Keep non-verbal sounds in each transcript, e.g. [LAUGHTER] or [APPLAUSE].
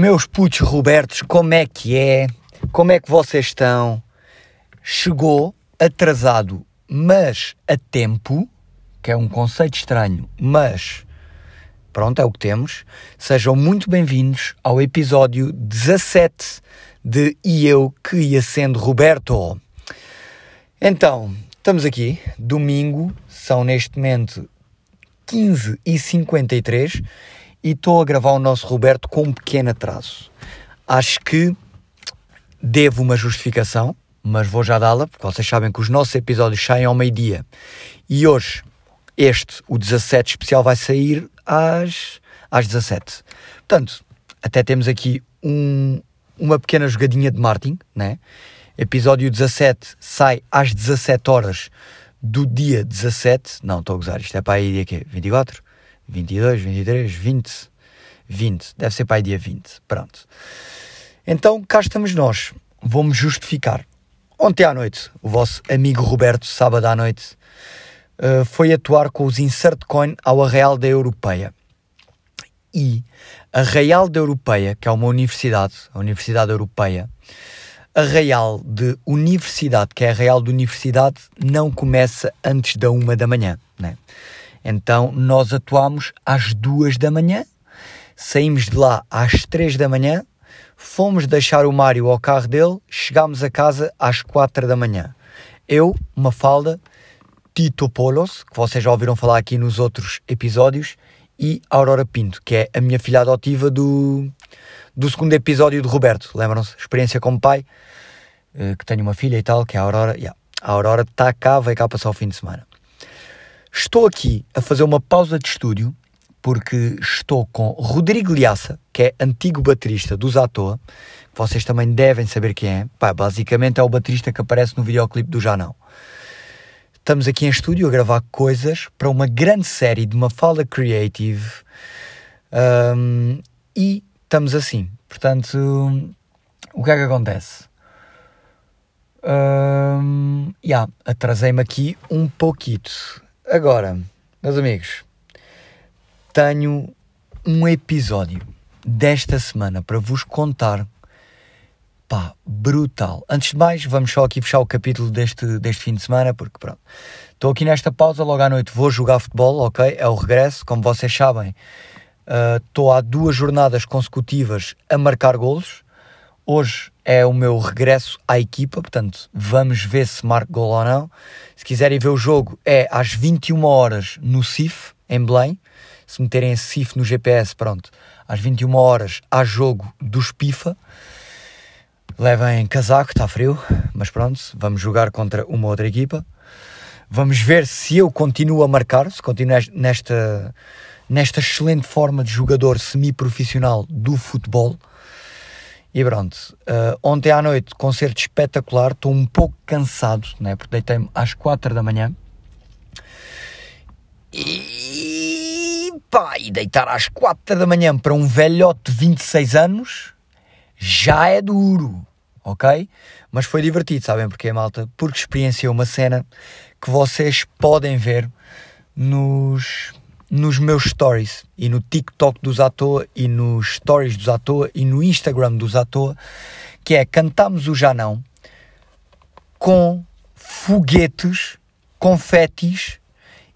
Meus putos Robertos, como é que é? Como é que vocês estão? Chegou atrasado, mas a tempo, que é um conceito estranho, mas pronto, é o que temos. Sejam muito bem-vindos ao episódio 17 de E Eu Que Ia Sendo Roberto. Então, estamos aqui, domingo, são neste momento 15 e 53 e estou a gravar o nosso Roberto com um pequeno atraso. Acho que devo uma justificação, mas vou já dá-la, porque vocês sabem que os nossos episódios saem ao meio-dia. E hoje, este, o 17 especial, vai sair às, às 17. Portanto, até temos aqui um, uma pequena jogadinha de marketing, né? Episódio 17 sai às 17 horas do dia 17. Não, estou a gozar, isto é para aí dia quê? 24? 22, 23, 20, 20, deve ser para aí dia 20, pronto. Então cá estamos nós, vou-me justificar. Ontem à noite, o vosso amigo Roberto, sábado à noite, uh, foi atuar com os Insert Coin ao Arraial da Europeia. E a Real da Europeia, que é uma universidade, a Universidade Europeia, a Real de Universidade, que é a Real de Universidade, não começa antes da uma da manhã, né? Então nós atuámos às duas da manhã, saímos de lá às três da manhã, fomos deixar o Mário ao carro dele, chegámos a casa às quatro da manhã. Eu, Mafalda, Tito Polos, que vocês já ouviram falar aqui nos outros episódios, e Aurora Pinto, que é a minha filha adotiva do, do segundo episódio de Roberto. Lembram-se? Experiência como pai, eh, que tenho uma filha e tal, que é a Aurora. Yeah. A Aurora está cá, veio cá passar o fim de semana. Estou aqui a fazer uma pausa de estúdio porque estou com Rodrigo Liaça, que é antigo baterista dos À Toa, que vocês também devem saber quem é. Pá, basicamente é o baterista que aparece no videoclipe do Já Não. Estamos aqui em estúdio a gravar coisas para uma grande série de Mafalda Creative um, e estamos assim. Portanto, o que é que acontece? Um, yeah, atrasei-me aqui um pouquito. Agora, meus amigos, tenho um episódio desta semana para vos contar. Pá, brutal. Antes de mais, vamos só aqui fechar o capítulo deste, deste fim de semana, porque pronto. Estou aqui nesta pausa, logo à noite vou jogar futebol, ok? É o regresso, como vocês sabem. Estou uh, há duas jornadas consecutivas a marcar golos. Hoje é o meu regresso à equipa, portanto, vamos ver se marco gol ou não. Se quiserem ver o jogo, é às 21 horas no CIF, em Belém. Se meterem esse CIF no GPS, pronto, às 21 horas há jogo dos PIFA. Levem casaco, está frio, mas pronto, vamos jogar contra uma outra equipa. Vamos ver se eu continuo a marcar, se continuo nesta, nesta excelente forma de jogador semi-profissional do futebol. E pronto, uh, ontem à noite, concerto espetacular, estou um pouco cansado, né, porque deitei-me às 4 da manhã. E pá, e deitar às 4 da manhã para um velhote de 26 anos já é duro, ok? Mas foi divertido, sabem porquê, malta? Porque experienciei uma cena que vocês podem ver nos, nos meus stories e no TikTok dos à toa e nos stories dos à toa e no Instagram dos à toa, que é cantamos o já não com foguetes, confetes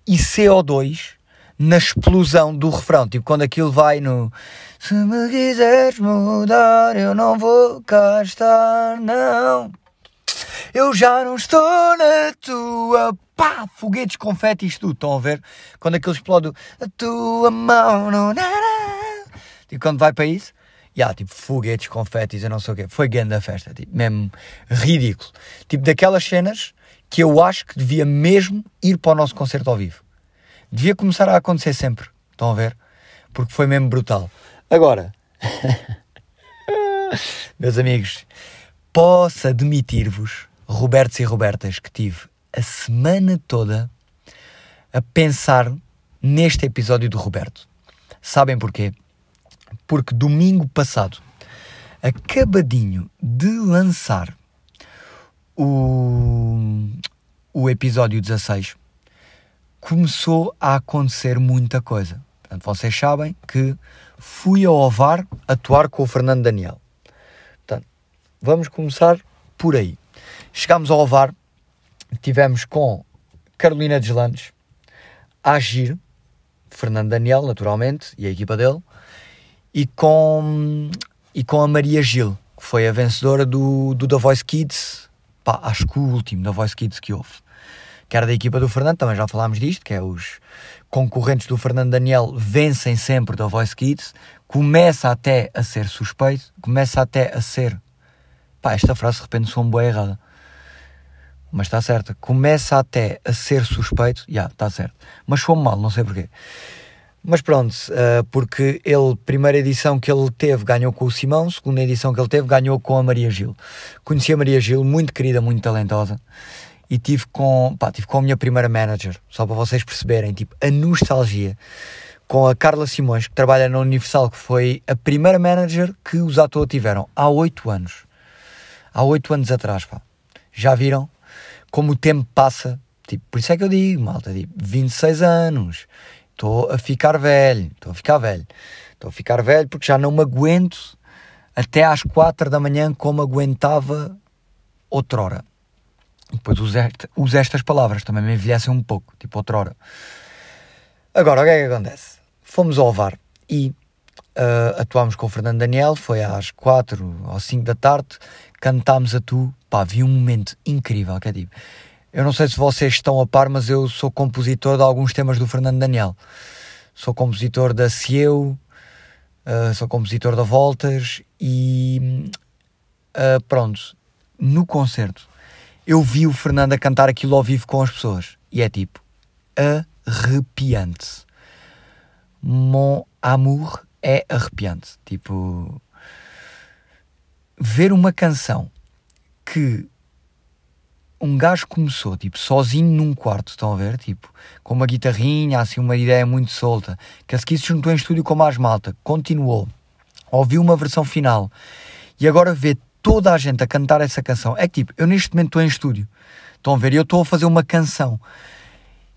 e CO2 na explosão do refrão, tipo quando aquilo vai no Se me quiseres mudar, eu não vou cá estar, não. Eu já não estou na tua pá, foguetes, confetes, tudo. Estão a ver? Quando aquilo explode, a tua mão, não, Tipo, quando vai para isso, e yeah, tipo, foguetes, confetes, eu não sei o quê. Foi grande a festa, tipo, mesmo ridículo. Tipo, daquelas cenas que eu acho que devia mesmo ir para o nosso concerto ao vivo. Devia começar a acontecer sempre. Estão a ver? Porque foi mesmo brutal. Agora, [LAUGHS] meus amigos, posso admitir-vos Robertos e Robertas que tive a semana toda a pensar neste episódio do Roberto. Sabem porquê? Porque domingo passado, acabadinho de lançar o, o episódio 16, começou a acontecer muita coisa. Portanto, vocês sabem que fui ao Ovar atuar com o Fernando Daniel. Portanto, vamos começar por aí. Chegámos ao Ovar, tivemos com Carolina Deslandes, Agir, Fernando Daniel, naturalmente, e a equipa dele, e com, e com a Maria Gil, que foi a vencedora do, do The Voice Kids, pá, acho que o último The Voice Kids que houve, que era da equipa do Fernando, também já falámos disto, que é os concorrentes do Fernando Daniel vencem sempre The Voice Kids, começa até a ser suspeito, começa até a ser, pá, esta frase de repente soa boa errada, mas está certa. Começa até a ser suspeito, já, yeah, está certo. Mas foi mal, não sei porquê. Mas pronto, uh, porque ele, primeira edição que ele teve, ganhou com o Simão, segunda edição que ele teve, ganhou com a Maria Gil. Conheci a Maria Gil, muito querida, muito talentosa, e tive com, pá, tive com a minha primeira manager, só para vocês perceberem, tipo, a nostalgia, com a Carla Simões, que trabalha na Universal, que foi a primeira manager que os atores tiveram há oito anos. Há oito anos atrás, pá. Já viram? Como o tempo passa, tipo, por isso é que eu digo, malta, tipo, 26 anos, estou a ficar velho, estou a ficar velho, estou a ficar velho porque já não me aguento até às 4 da manhã como aguentava outrora. Depois uso, uso estas palavras, também me envelhecem um pouco, tipo outrora. Agora, o que é que acontece? Fomos ao VAR e uh, atuámos com o Fernando Daniel, foi às 4 ou 5 da tarde, cantámos a tu, pá, vi um momento incrível, que é tipo, eu não sei se vocês estão a par, mas eu sou compositor de alguns temas do Fernando Daniel. Sou compositor da Cieu, uh, sou compositor da Voltas e uh, pronto, no concerto eu vi o Fernando a cantar aquilo ao vivo com as pessoas e é tipo arrepiante. Mon amour é arrepiante. Tipo, ver uma canção que um gajo começou, tipo, sozinho num quarto, estão a ver? Tipo, com uma guitarrinha, assim, uma ideia muito solta, que a seguir se juntou em estúdio com mais malta, continuou, ouviu uma versão final e agora vê toda a gente a cantar essa canção. É que, tipo, eu neste momento estou em estúdio, estão a ver? Eu estou a fazer uma canção.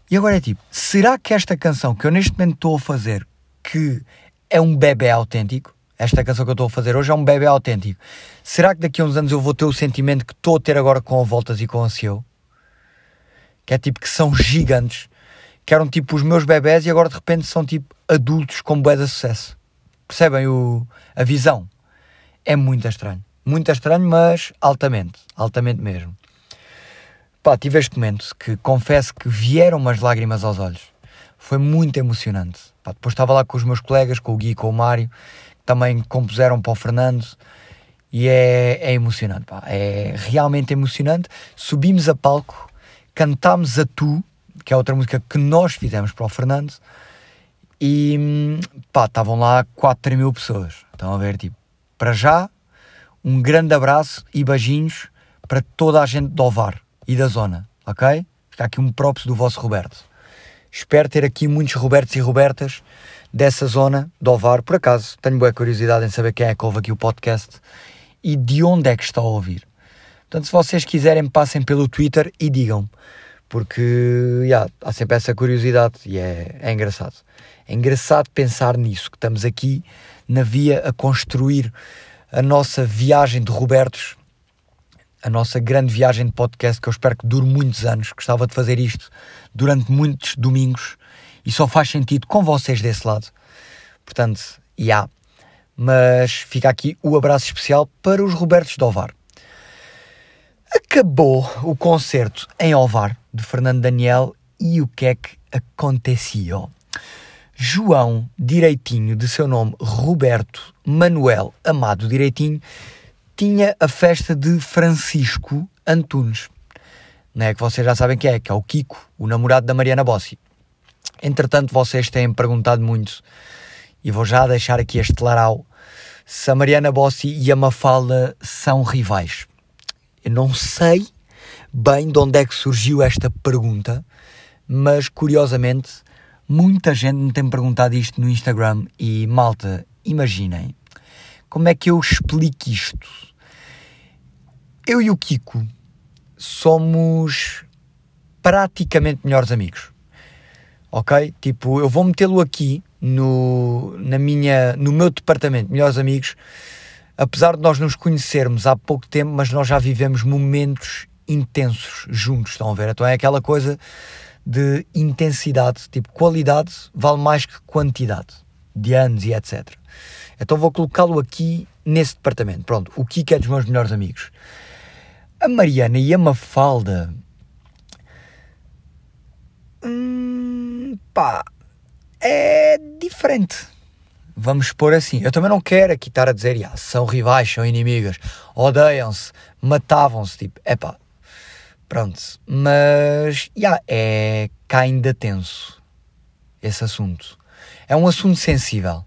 E agora é tipo, será que esta canção que eu neste momento estou a fazer, que é um bebê autêntico? Esta canção que eu estou a fazer hoje é um bebê autêntico. Será que daqui a uns anos eu vou ter o sentimento que estou a ter agora com a Voltas e com a Cieu? Que é tipo que são gigantes, que eram tipo os meus bebés e agora de repente são tipo adultos com bué de sucesso. Percebem o, a visão? É muito estranho. Muito estranho, mas altamente. Altamente mesmo. Pá, tive este momento que confesso que vieram umas lágrimas aos olhos. Foi muito emocionante. Pá, depois estava lá com os meus colegas, com o Gui, com o Mário também compuseram para o Fernando e é, é emocionante, pá. é realmente emocionante. Subimos a palco, cantámos a Tu, que é outra música que nós fizemos para o Fernando, e pá, estavam lá 4 mil pessoas. Estão a ver, tipo, para já, um grande abraço e beijinhos para toda a gente do Ovar e da zona, ok? Fica aqui um props do vosso Roberto. Espero ter aqui muitos Robertos e Robertas dessa zona do Ovar. Por acaso, tenho boa curiosidade em saber quem é que ouve aqui o podcast e de onde é que está a ouvir. Portanto, se vocês quiserem, passem pelo Twitter e digam porque yeah, há sempre essa curiosidade e é, é engraçado. É engraçado pensar nisso, que estamos aqui na via a construir a nossa viagem de Robertos, a nossa grande viagem de podcast, que eu espero que dure muitos anos. Gostava de fazer isto durante muitos domingos e só faz sentido com vocês desse lado. Portanto, já. Yeah. Mas fica aqui o abraço especial para os Robertos de Ovar. Acabou o concerto em Ovar de Fernando Daniel e o que é que aconteceu? João Direitinho, de seu nome Roberto Manuel Amado Direitinho, tinha a festa de Francisco Antunes. Não é que vocês já sabem que é, que é o Kiko, o namorado da Mariana Bossi. Entretanto, vocês têm perguntado muito, e vou já deixar aqui este laral, se a Mariana Bossi e a Mafalda são rivais. Eu não sei bem de onde é que surgiu esta pergunta, mas curiosamente muita gente me tem perguntado isto no Instagram e malta, imaginem, como é que eu explico isto? Eu e o Kiko somos praticamente melhores amigos ok? Tipo, eu vou metê-lo aqui no, na minha, no meu departamento, melhores amigos, apesar de nós nos conhecermos há pouco tempo, mas nós já vivemos momentos intensos juntos, estão a ver? Então é aquela coisa de intensidade, tipo qualidade vale mais que quantidade de anos e etc. Então vou colocá-lo aqui nesse departamento. Pronto, o Kiko é dos meus melhores amigos. A Mariana e a Mafalda. Pá, é diferente. Vamos pôr assim. Eu também não quero aqui estar a dizer, são rivais, são inimigas, odeiam-se, matavam-se. Tipo, é pá, pronto. Mas, yeah, é cá ainda tenso esse assunto. É um assunto sensível.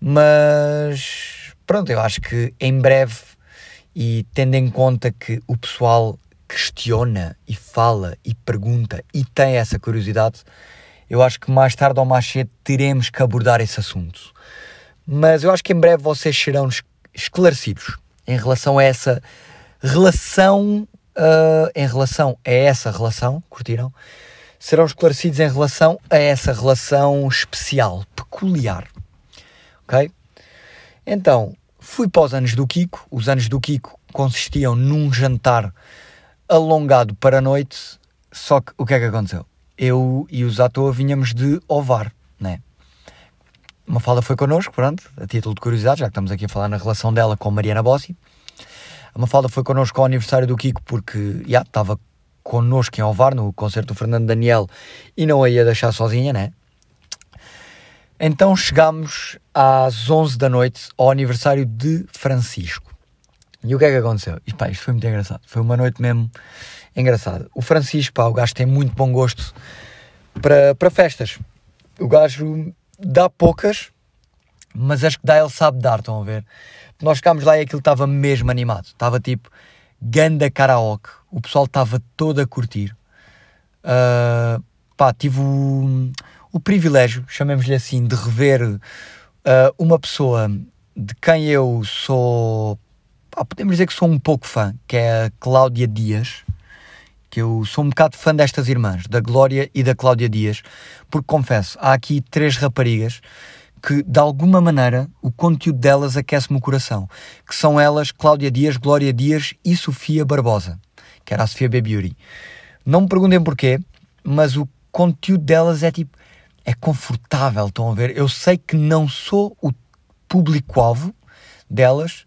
Mas, pronto, eu acho que em breve, e tendo em conta que o pessoal questiona e fala e pergunta e tem essa curiosidade, eu acho que mais tarde ou mais cedo teremos que abordar esse assunto. Mas eu acho que em breve vocês serão esclarecidos em relação a essa relação, uh, em relação a essa relação, curtiram? Serão esclarecidos em relação a essa relação especial, peculiar. Ok? Então, fui para os anos do Kiko. Os anos do Kiko consistiam num jantar alongado para a noite. Só que o que é que aconteceu? Eu e o Zato vinhamos de Ovar, né? Uma fala foi connosco, pronto, a título de curiosidade, já que estamos aqui a falar na relação dela com Mariana Bossi. A Mafalda foi connosco ao aniversário do Kiko porque já estava connosco em Ovar, no concerto do Fernando Daniel, e não a ia deixar sozinha, né? Então chegámos às 11 da noite ao aniversário de Francisco. E o que é que aconteceu? E pá, isto foi muito engraçado. Foi uma noite mesmo engraçada. O Francisco, pá, o gajo tem muito bom gosto para, para festas. O gajo dá poucas, mas acho que dá, ele sabe dar, estão a ver? Nós ficámos lá e aquilo estava mesmo animado. Estava tipo ganda karaoke. O pessoal estava todo a curtir. Uh, pá, tive o, o privilégio, chamemos-lhe assim, de rever uh, uma pessoa de quem eu sou pá, podemos dizer que sou um pouco fã, que é a Cláudia Dias, que eu sou um bocado fã destas irmãs, da Glória e da Cláudia Dias, porque confesso, há aqui três raparigas que de alguma maneira o conteúdo delas aquece-me o coração, que são elas Cláudia Dias, Glória Dias e Sofia Barbosa, que era a Sofia B Beauty. Não me perguntem porquê, mas o conteúdo delas é tipo, é confortável, estão a ver? Eu sei que não sou o público-alvo delas,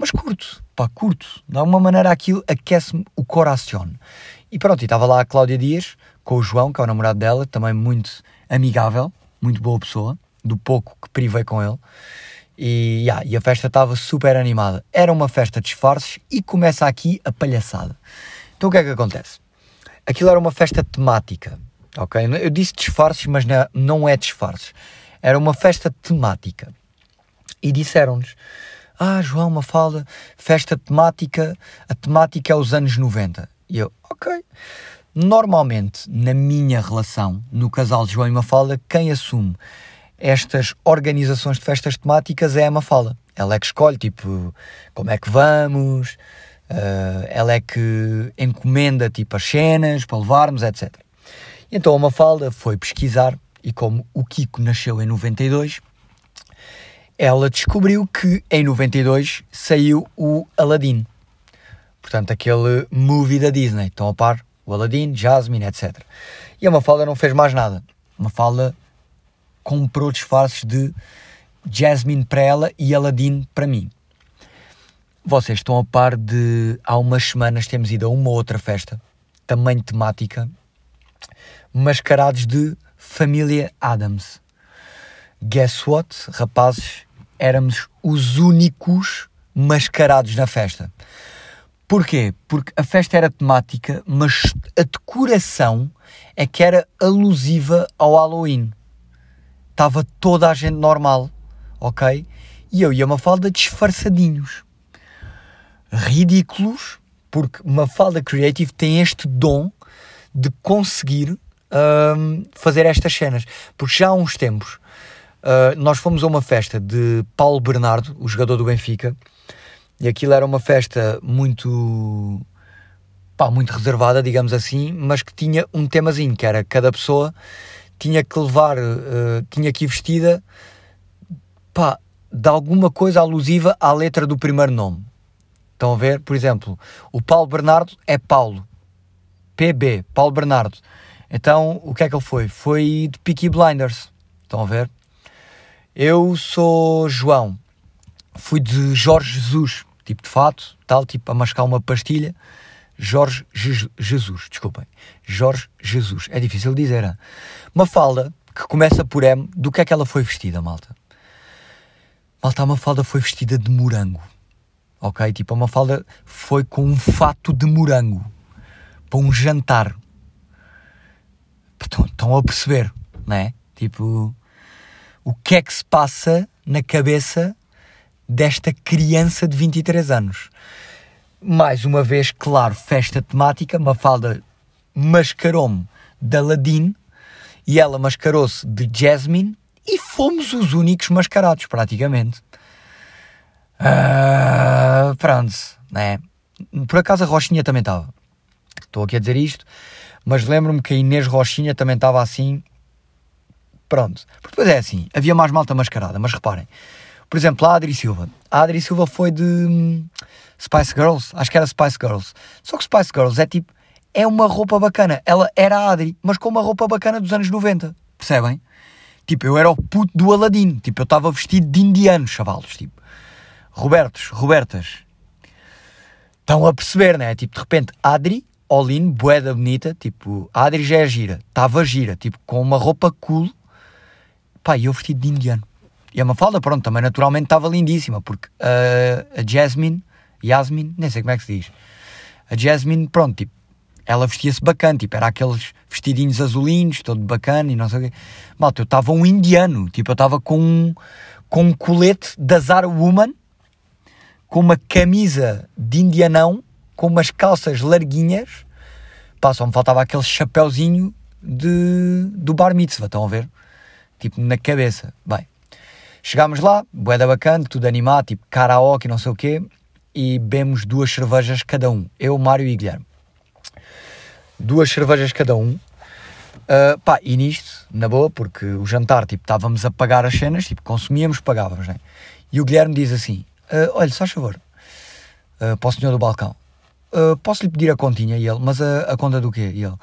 mas curto, pá, curto. De alguma maneira aquilo aquece-me o coração. E pronto, e estava lá a Cláudia Dias com o João, que é o namorado dela, também muito amigável, muito boa pessoa, do pouco que privei com ele. E, yeah, e a festa estava super animada. Era uma festa de disfarces e começa aqui a palhaçada. Então o que é que acontece? Aquilo era uma festa temática, ok? Eu disse disfarces, mas não é disfarces. Era uma festa temática. E disseram-nos ah, João, uma falda, festa temática, a temática é os anos 90. E eu, ok. Normalmente, na minha relação, no casal de João e Mafalda, quem assume estas organizações de festas temáticas é a Mafalda. Ela é que escolhe, tipo, como é que vamos, uh, ela é que encomenda, tipo, as cenas para levarmos, etc. Então a Mafalda foi pesquisar e como o Kiko nasceu em 92, ela descobriu que em 92 saiu o Aladdin. Portanto, aquele movie da Disney. Estão a par? O Aladdin, Jasmine, etc. E a Mafalda não fez mais nada. A Mafalda comprou disfarces de Jasmine para ela e Aladdin para mim. Vocês estão a par de. Há umas semanas temos ido a uma outra festa, também temática, mascarados de família Adams. Guess what, rapazes? Éramos os únicos mascarados na festa. Porquê? Porque a festa era temática, mas a decoração é que era alusiva ao Halloween. Estava toda a gente normal, ok? E eu e a Mafalda disfarçadinhos. Ridículos, porque Mafalda Creative tem este dom de conseguir um, fazer estas cenas. Porque já há uns tempos Uh, nós fomos a uma festa de Paulo Bernardo, o jogador do Benfica, e aquilo era uma festa muito, pá, muito reservada, digamos assim, mas que tinha um temazinho, que era cada pessoa tinha que levar, uh, tinha que ir vestida, pá, de alguma coisa alusiva à letra do primeiro nome. Estão a ver? Por exemplo, o Paulo Bernardo é Paulo. PB, Paulo Bernardo. Então, o que é que ele foi? Foi de Peaky Blinders. Estão a ver? Eu sou João. Fui de Jorge Jesus, tipo de fato, tal, tipo a mascar uma pastilha. Jorge Je Jesus, desculpem. Jorge Jesus. É difícil dizer. Hein? Uma falda que começa por M, do que é que ela foi vestida, malta? Malta, a Mafalda foi vestida de morango. Ok? Tipo, a Mafalda foi com um fato de morango. Para um jantar. Estão a perceber, não é? Tipo, o que é que se passa na cabeça desta criança de 23 anos? Mais uma vez, claro, festa temática. Mafalda mascarou-me de Aladdin e ela mascarou-se de Jasmine e fomos os únicos mascarados, praticamente. Uh, pronto, né? Por acaso a Rochinha também estava. Estou aqui a dizer isto, mas lembro-me que a Inês Rochinha também estava assim. Pronto. Porque depois é assim, havia mais malta mascarada, mas reparem. Por exemplo, a Adri Silva. A Adri Silva foi de hum, Spice Girls, acho que era Spice Girls. Só que Spice Girls é tipo, é uma roupa bacana. Ela era a Adri, mas com uma roupa bacana dos anos 90. Percebem? Tipo, eu era o puto do Aladdin. Tipo, eu estava vestido de indiano, chavalos. Tipo, Robertos, Robertas. Estão a perceber, né? Tipo, de repente, Adri, Olin, boeda bonita. Tipo, Adri já é gira. Estava gira. Tipo, com uma roupa cool. Pá, eu vestido de indiano. E a Mafalda, pronto, também naturalmente estava lindíssima. Porque uh, a Jasmine, Yasmin, nem sei como é que se diz. A Jasmine, pronto, tipo, ela vestia-se bacana, tipo, era aqueles vestidinhos azulinhos, todo bacana e não sei o quê. Malta, eu estava um indiano, tipo, eu estava com um, com um colete da Zara Woman, com uma camisa de indianão, com umas calças larguinhas, pá, só me faltava aquele chapéuzinho de, do bar mitzvah, estão a ver? Tipo, na cabeça. Bem, chegámos lá, boeda bacana, tudo animado, tipo, karaoke, não sei o quê, e bebemos duas cervejas cada um, eu, Mário e Guilherme duas cervejas cada um. Uh, pá, e nisto, na boa, porque o jantar, tipo, estávamos a pagar as cenas, tipo, consumíamos, pagávamos, né? E o Guilherme diz assim: uh, Olha, só favor, uh, para o senhor do balcão, uh, posso-lhe pedir a continha? E ele, mas a, a, conta do quê? E ele,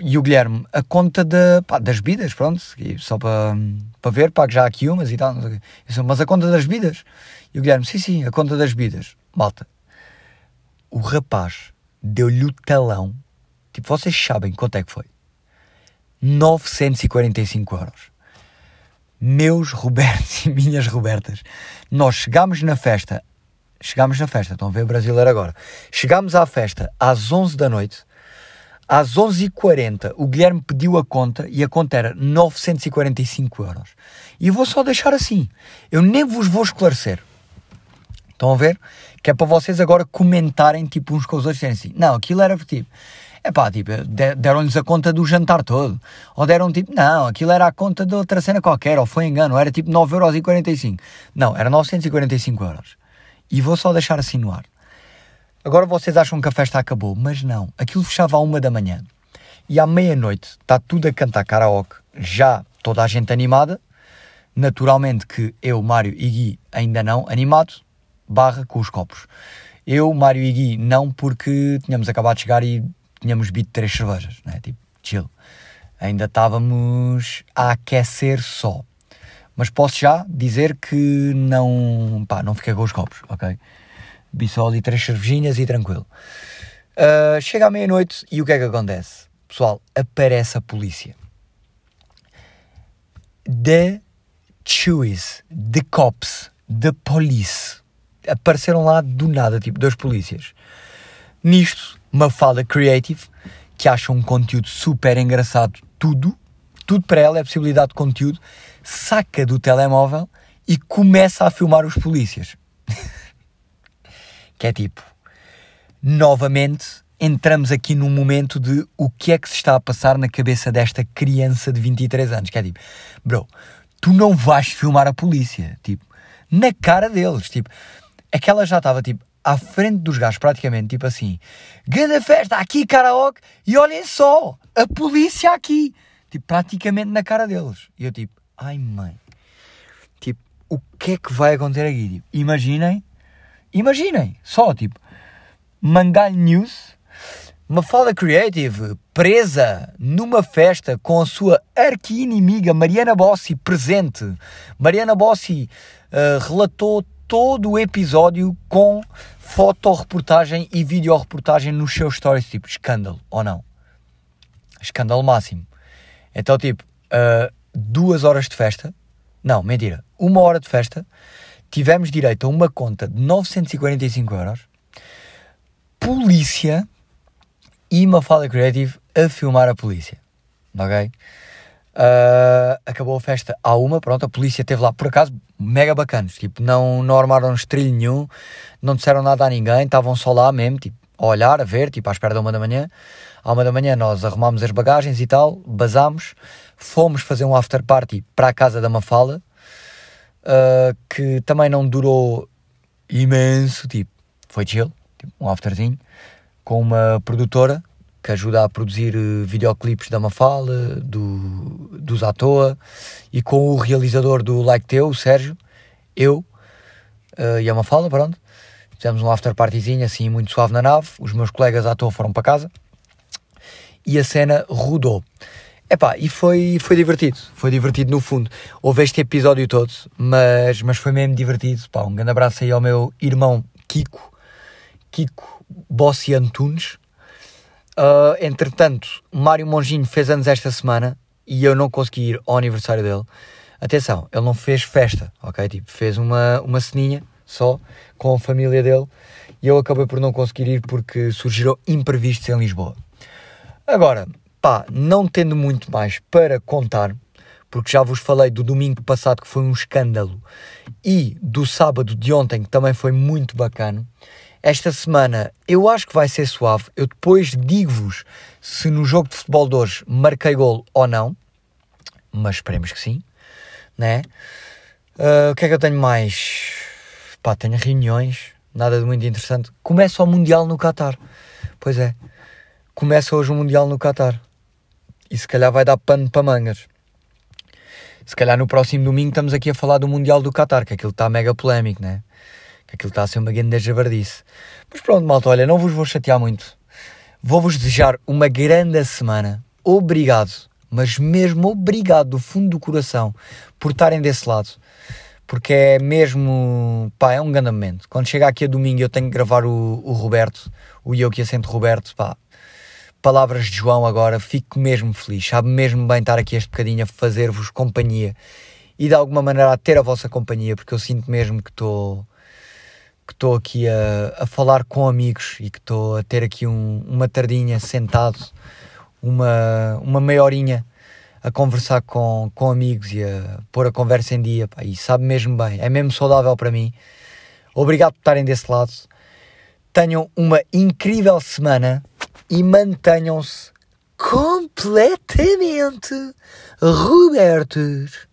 e o Guilherme, a conta de, pá, das bebidas, pronto, só para, para ver, pago já aqui umas e tal, o. Disse, mas a conta das bebidas? E o Guilherme, sim, sim, a conta das bebidas. Malta, o rapaz deu-lhe o talão Tipo, vocês sabem quanto é que foi? 945 euros. Meus Robertos [LAUGHS] e minhas Robertas. Nós chegámos na festa, chegámos na festa, estão a ver brasileiro agora. Chegámos à festa às 11 da noite. Às 11h40 o Guilherme pediu a conta e a conta era 945 euros. E vou só deixar assim. Eu nem vos vou esclarecer. Estão a ver? Que é para vocês agora comentarem tipo uns com os outros. Assim, não, aquilo era tipo é pá, tipo, deram-lhes a conta do jantar todo. Ou deram tipo, não, aquilo era a conta de outra cena qualquer, ou foi engano, era tipo 9,45€. Não, era 945 euros. E vou só deixar assim no ar. Agora vocês acham que a festa acabou, mas não. Aquilo fechava à uma da manhã. E à meia-noite está tudo a cantar karaoke, já toda a gente animada. Naturalmente que eu, Mário e Gui ainda não, animado, barra com os copos. Eu, Mário e Gui não, porque tínhamos acabado de chegar e tínhamos bebido três cervejas, né? tipo, chill. Ainda estávamos a aquecer só. Mas posso já dizer que não, pá, não fiquei com os copos, ok? Só ali três cervejinhas e tranquilo. Uh, chega à meia-noite e o que é que acontece? Pessoal, aparece a polícia. The Chewies, The Cops, The Police. Apareceram lá do nada, tipo, dois polícias. Nisto, Mafalda Creative, que acha um conteúdo super engraçado, tudo, tudo para ela é possibilidade de conteúdo, saca do telemóvel e começa a filmar os polícias. [LAUGHS] que é tipo, novamente entramos aqui num momento de o que é que se está a passar na cabeça desta criança de 23 anos, que é tipo, bro, tu não vais filmar a polícia, tipo, na cara deles, tipo, aquela já estava tipo, à frente dos gajos, praticamente, tipo assim: grande festa, aqui karaoke, e olhem só, a polícia aqui. tipo, praticamente na cara deles. E eu tipo, ai mãe, tipo, o que é que vai acontecer aqui? Tipo, imaginem, imaginem, só tipo, Mangalho News, Mafalda Creative presa numa festa com a sua arqui-inimiga Mariana Bossi presente. Mariana Bossi uh, relatou todo o episódio com fotoreportagem e videoreportagem nos seus stories, tipo, escândalo, ou não? Escândalo máximo. Então, tipo, uh, duas horas de festa, não, mentira, uma hora de festa, tivemos direito a uma conta de 945 euros, polícia e Mafalda Creative a filmar a polícia, ok? Uh, acabou a festa à uma, pronto, a polícia esteve lá, por acaso, mega bacanos, tipo, não, não armaram estrilho nenhum, não disseram nada a ninguém, estavam só lá mesmo, tipo, a olhar, a ver, tipo, à espera da uma da manhã. À uma da manhã nós arrumámos as bagagens e tal, basámos, fomos fazer um after party para a casa da Mafala, uh, que também não durou imenso, tipo, foi chill, tipo, um afterzinho, com uma produtora que ajuda a produzir eh, videoclipes da Mafala, do, dos à toa, e com o realizador do Like Teu, o Sérgio, eu uh, e a Mafala, pronto. Fizemos um after partyzinho assim muito suave na nave, os meus colegas à toa foram para casa e a cena rodou. Epá, e foi, foi divertido, foi divertido no fundo. Houve este episódio todo, mas, mas foi mesmo divertido. Pá, um grande abraço aí ao meu irmão Kiko, Kiko Bossi Antunes, Uh, entretanto, Mário Monginho fez anos esta semana e eu não consegui ir ao aniversário dele. Atenção, ele não fez festa, ok? Tipo, fez uma, uma ceninha só com a família dele e eu acabei por não conseguir ir porque surgiram imprevistos em Lisboa. Agora, pá, não tendo muito mais para contar, porque já vos falei do domingo passado que foi um escândalo e do sábado de ontem que também foi muito bacana. Esta semana eu acho que vai ser suave. Eu depois digo-vos se no jogo de futebol de hoje marquei gol ou não. Mas esperemos que sim, né? Uh, o que é que eu tenho mais? Pá, tenho reuniões, nada de muito interessante. Começa o Mundial no Qatar. Pois é, começa hoje o Mundial no Qatar. E se calhar vai dar pano para mangas. Se calhar no próximo domingo estamos aqui a falar do Mundial do Qatar, que aquilo está mega polémico, né? que aquilo está a ser uma grande javardice. Mas pronto, malta, olha, não vos vou chatear muito. Vou-vos desejar uma grande semana. Obrigado, mas mesmo obrigado do fundo do coração por estarem desse lado. Porque é mesmo, pá, é um grande momento. Quando chega aqui a domingo eu tenho que gravar o, o Roberto, o eu que assento Roberto, pá. Palavras de João agora, fico mesmo feliz. Sabe mesmo bem estar aqui este bocadinho a fazer-vos companhia e de alguma maneira a ter a vossa companhia, porque eu sinto mesmo que estou que estou aqui a, a falar com amigos e que estou a ter aqui um, uma tardinha sentado, uma, uma meia horinha a conversar com, com amigos e a pôr a conversa em dia. Pá, e sabe mesmo bem, é mesmo saudável para mim. Obrigado por estarem desse lado. Tenham uma incrível semana e mantenham-se completamente Robertos.